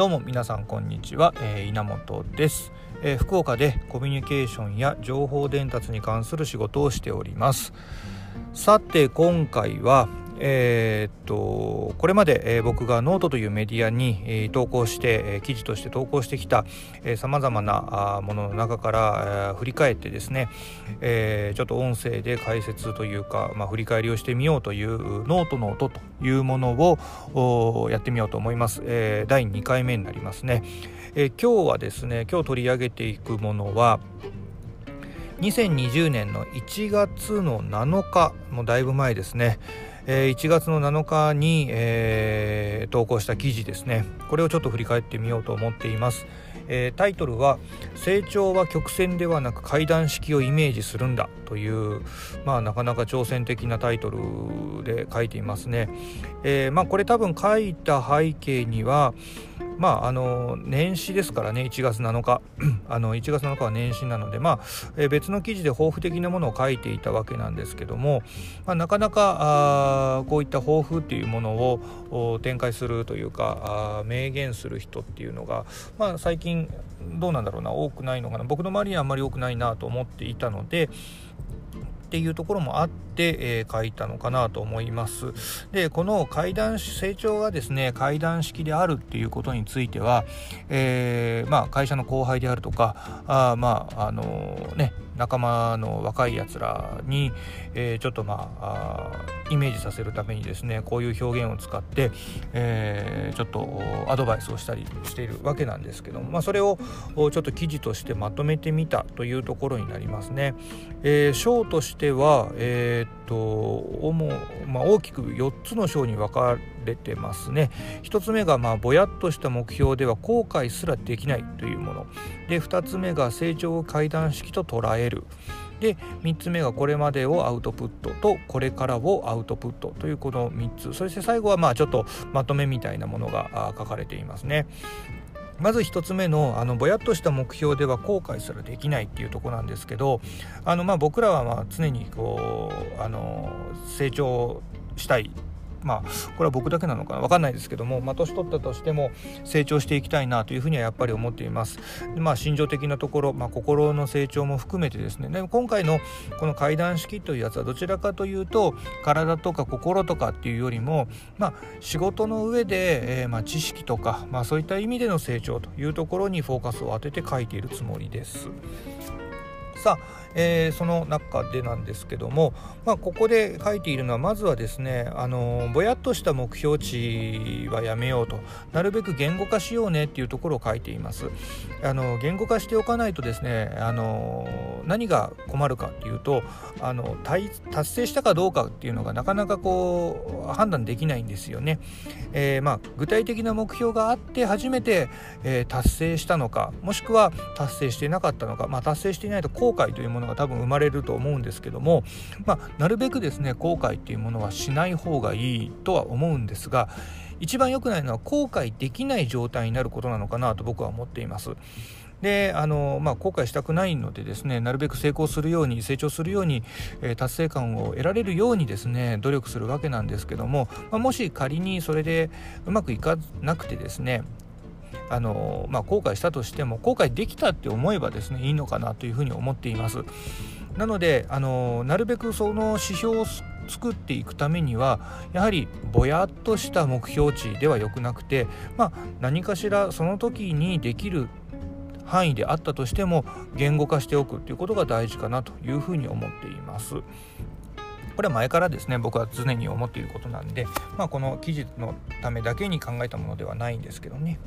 どうも皆さんこんにちは、えー、稲本です、えー、福岡でコミュニケーションや情報伝達に関する仕事をしております。さて今回はえー、っとこれまで、僕がノートというメディアに、投稿して、記事として投稿してきたさまざまなものの中から、振り返ってですね、ちょっと音声で解説というか、まあ、振り返りをしてみようというノートの音というものをやってみようと思います、第2回目になりますね、今日はですね今日取り上げていくものは2020年の1月の7日もうだいぶ前ですね。え、1月の7日に、えー、投稿した記事ですね。これをちょっと振り返ってみようと思っています、えー、タイトルは「成長は曲線ではなく階段式をイメージするんだ」というまあなかなか挑戦的なタイトルで書いていますね、えー、まあこれ多分書いた背景にはまああの年始ですからね1月7日。あの1月7日は年始なのでまあ、え別の記事で抱負的なものを書いていたわけなんですけども、まあ、なかなかあこういった抱負っていうものを展開するというかあ明言する人っていうのが、まあ、最近どうなんだろうな多くないのかな。僕の周りにはあんまり多くないなと思っていたのでっていうところもあって、えー、書いたのかなと思います。でこの階段成長がですね階段式であるっていうことについては、えー、まあ、会社の後輩であるとかあまああのー、ね仲間の若いやつらに、えー、ちょっとまあイメージさせるためにですねこういう表現を使って、えー、ちょっとアドバイスをしたりしているわけなんですけども、まあ、それをちょっと記事としてまとめてみたというところになりますね。えー、章としては、えー、と主、まあ、大きく4つの章に分かれてますね。1つ目がまあぼやっとした目標では後悔すらできないというもので2つ目が成長を階段式と捉えるで3つ目がこれまでをアウトプットとこれからをアウトプットというこの3つそして最後はまあちょっとまとめみたいなものが書かれていますね。まず1つ目のあのぼやっとした目標では後悔すらできないっていうとこなんですけどあのまあ僕らはまあ常にこうあの成長したいまあこれは僕だけなのかな？分かんないですけども、まあ、年取ったとしても成長していきたいなというふうにはやっぱり思っています。でまあ心情的なところ、まあ、心の成長も含めてですねで今回のこの階段式というやつはどちらかというと体とか心とかっていうよりも、まあ、仕事の上で、えー、まあ、知識とか、まあ、そういった意味での成長というところにフォーカスを当てて書いているつもりです。さあ、えー、その中でなんですけども、まあ、ここで書いているのはまずはですねあのぼやっとした目標値はやめようとなるべく言語化しようねっていうところを書いています。あの言語化しておかないとですねあの何が困るかっていうとあの達成したかどうかっていうのがなかなかこう判断できないんですよね、えー、まあ、具体的な目標があって初めて、えー、達成したのかもしくは達成していなかったのか、まあ、達成していないと後悔というものが多分生まれると思うんですけども、まあ、なるべくですね後悔っていうものはしない方がいいとは思うんですが一番良くないのは後悔できない状態になることなのかなと僕は思っています。であの、まあ、後悔したくないのでですねなるべく成功するように成長するように、えー、達成感を得られるようにですね努力するわけなんですけども、まあ、もし仮にそれでうまくいかなくてですねあの、まあ、後悔したとしても後悔できたって思えばですねいいのかなというふうに思っています。なのであのなるべくその指標を作っていくためにはやはりぼやっとした目標値ではよくなくて、まあ、何かしらその時にできる範囲であったとしても言語化しておくということが大事かなというふうに思っています。これは前からですね僕は常に思っていることなんで、まあ、この記事のためだけに考えたものではないんですけどね。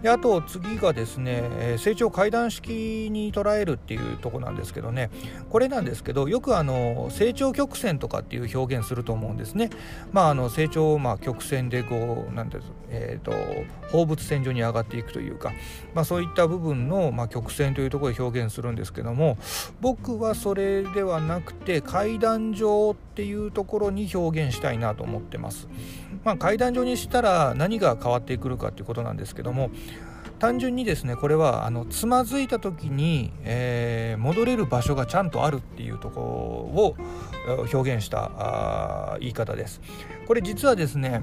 であと次がですね成長階段式に捉えるっていうとこなんですけどね。これなんですけどよくあの成長曲線とかっていう表現すると思うんですね。まああの成長まあ曲線でこうなんていうえーと、放物線上に上がっていくというか、まあ、そういった部分の、まあ、曲線というところで表現するんですけども僕はそれではなくて階段状ってっていうところに表現したいなと思ってます。まあ、階段状にしたら何が変わってくるかっていうことなんですけども単純にですねこれはあのつまずいた時に、えー、戻れる場所がちゃんとあるっていうところを表現したあ言い方です。これ実はですね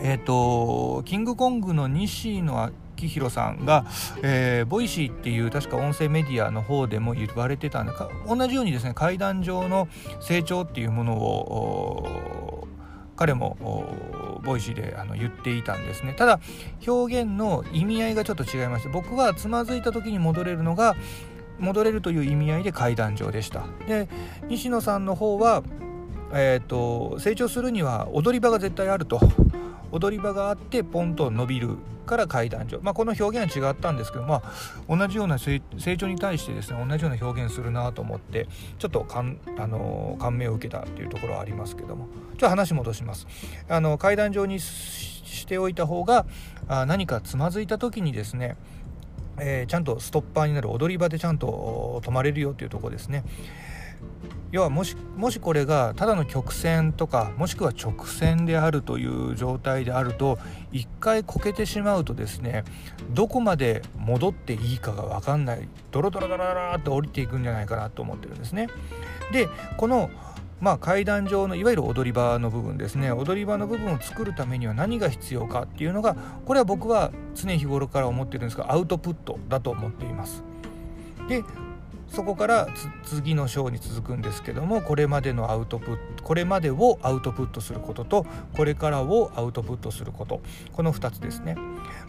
えっ、ー、とキングコングの西野亮廣さんが、えー、 Voicy っていう確か音声メディアの方でも言われてたんで同じようにですね階段状の成長っていうものを彼も Voicy であの言っていたんですね。ただ表現の意味合いがちょっと違いまして僕はつまずいた時に戻れるのが戻れるという意味合いで階段状でした。で西野さんの方は、えーと、成長するには踊り場が絶対あると。踊り場があってポンと伸びるから階段上、まあ、この表現は違ったんですけど、まあ、同じような成長に対してですね同じような表現するなと思ってちょっと感,、あの感銘を受けたっていうところはありますけども。ちょっと話戻します。あの階段上にしておいた方があ何かつまずいた時にですねえー、ちゃんとストッパーになる。踊り場でちゃんと止まれるよっていうとこですね。要はもしもしこれがただの曲線とかもしくは直線であるという状態であると一回こけてしまうとですねどこまで戻っていいかが分かんないドロドロドロドロって降りていくんじゃないかなと思ってるんですね。でこのまあ、階段上のいわゆる踊り場の部分ですね踊り場の部分を作るためには何が必要かっていうのがこれは僕は常日頃から思ってるんですがアウトプットだと思っています。でそこから次の章に続くんですけどもこれまでのアウトプットこれまでをアウトプットすることとこれからをアウトプットすることこの2つですね。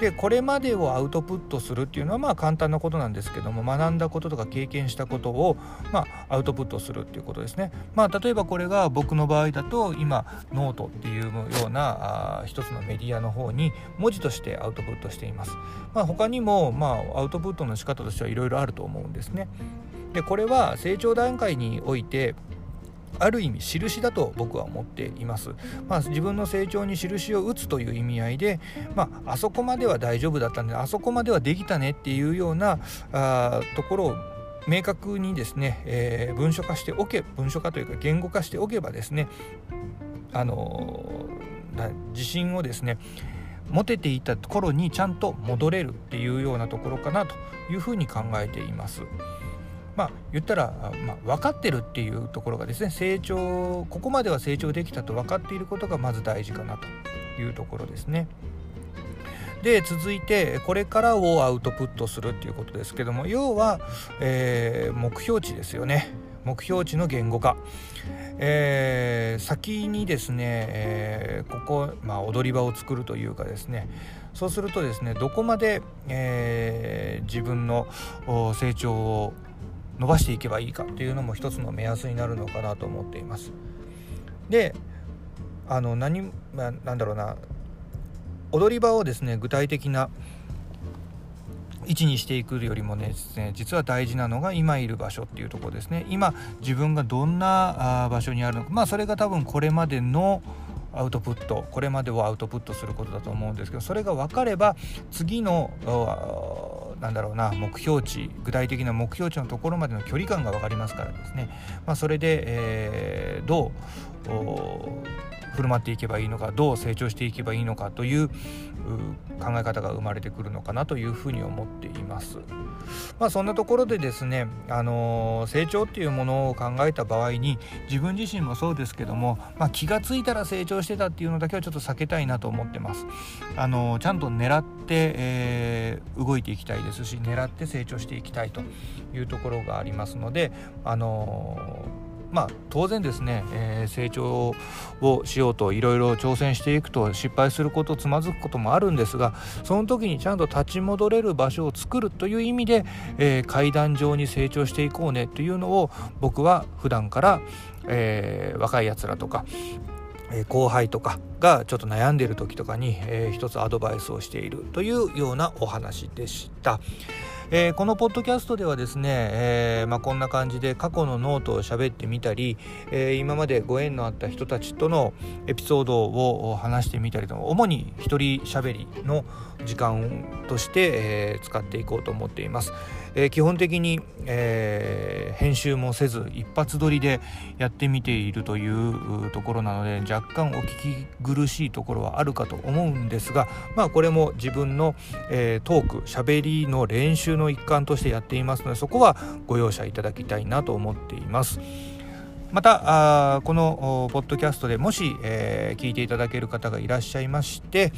でこれまでをアウトプットするっていうのはまあ簡単なことなんですけども学んだこととか経験したことをまあアウトプットするっていうことですね。まあ例えばこれが僕の場合だと今ノートっていうようなあ一つのメディアの方に文字としてアウトプットしています。まあ、他にもまあアウトプットの仕方としてはいろいろあると思うんですね。でこれは成長段階においてある意味印だと僕は思っています。まあ、自分の成長に印を打つという意味合いで、まあ、あそこまでは大丈夫だったんであそこまではできたねっていうようなあところを明確にですね、えー、文書化しておけ文書化というか言語化しておけばですねあの、自信をですね持てていた頃にちゃんと戻れるっていうようなところかなというふうに考えています。まあ、言ったら、まあ、分かってるっていうところがですね成長ここまでは成長できたと分かっていることがまず大事かなというところですね。で続いてこれからをアウトプットするっていうことですけども要は、えー、目標値ですよね目標値の言語化、えー、先にですね、えー、ここ、まあ、踊り場を作るというかですねそうするとですねどこまで、えー、自分の成長を伸ばしていけばいいかっていうのも一つの目安になるのかなと思っています。であの何、まあ、なんだろうな。踊り場をですね具体的な位置にしていくよりもね実は大事なのが今いる場所っていうとこですね。今自分がどんな場所にあるのか。まあそれが多分これまでのアウトプットこれまでをアウトプットすることだと思うんですけどそれが分かれば次のなんだろうな目標値具体的な目標値のところまでの距離感が分かりますからですね、まあ、それで、えー、どう振る舞っていけばいいのかどう成長していけばいいのかという考え方が生まれてくるのかなというふうに思っています。まあ、そんなところでですね、あのー、成長っていうものを考えた場合に自分自身もそうですけども、まあ、気が付いたら成長してたっていうのだけはちょっと避けたいなと思ってます。あのー、ちゃんと狙って、えー、動いていきたいですし狙って成長していきたいというところがありますので、あのーまあ、当然ですね、えー、成長をしようといろいろ挑戦していくと失敗することつまずくこともあるんですがその時にちゃんと立ち戻れる場所を作るという意味で、えー、階段上に成長していこうねというのを僕は普段から、えー、若いやつらとか後輩とかがちょっと悩んでいる時とかに、えー、一つアドバイスをしているというようなお話でした。えー、このポッドキャストではですね、えー、まあ、こんな感じで過去のノートを喋ってみたり、えー、今までご縁のあった人たちとのエピソードを話してみたりと主に一人喋りの時間として、え使っていこうと思っています。え基本的に、え編集もせず一発撮りでやってみているというところなので若干お聞き苦しいところはあるかと思うんですがまあこれも自分の、えトーク喋りの練習の一環としてやっていますのでそこはご容赦いただきたいなと思っています。またあこのポッドキャストでもし、えー、聞いていただける方がいらっしゃいまして、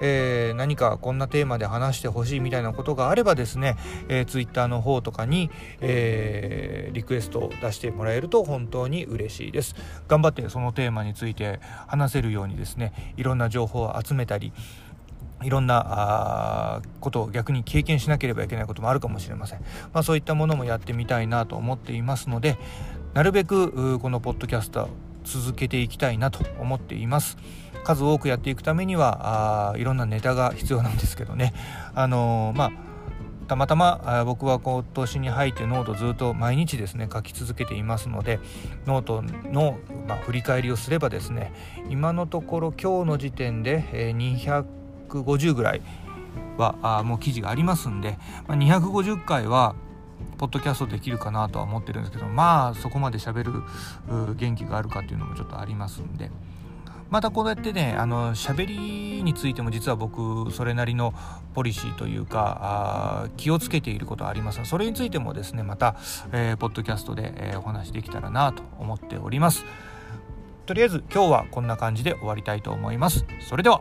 えー、何かこんなテーマで話してほしいみたいなことがあればですね、えー、ツイッターの方とかに、えー、リクエストを出してもらえると本当に嬉しいです。頑張ってそのテーマについて話せるようにですねいろんな情報を集めたりいろんなあことを逆に経験しなければいけないこともあるかもしれません、まあ、そういったものもやってみたいなと思っていますのでなるべくこのポッドキャスト続けていきたいなと思っています。数多くやっていくためにはあいろんなネタが必要なんですけどね。あのー、まあたまたま僕は今年に入ってノートずっと毎日ですね書き続けていますのでノートの、まあ、振り返りをすればですね今のところ今日の時点で250ぐらいはあもう記事がありますんで、まあ、250回はポッドキャストできるかなとは思ってるんですけどまあそこまで喋る元気があるかっていうのもちょっとありますんで。またこうやってねあの喋りについても実は僕それなりのポリシーというかあ気をつけていることはあります。それについてもですねまた、えー、ポッドキャストで、えー、お話できたらなと思っております。とりあえず今日はこんな感じで終わりたいと思います。それでは。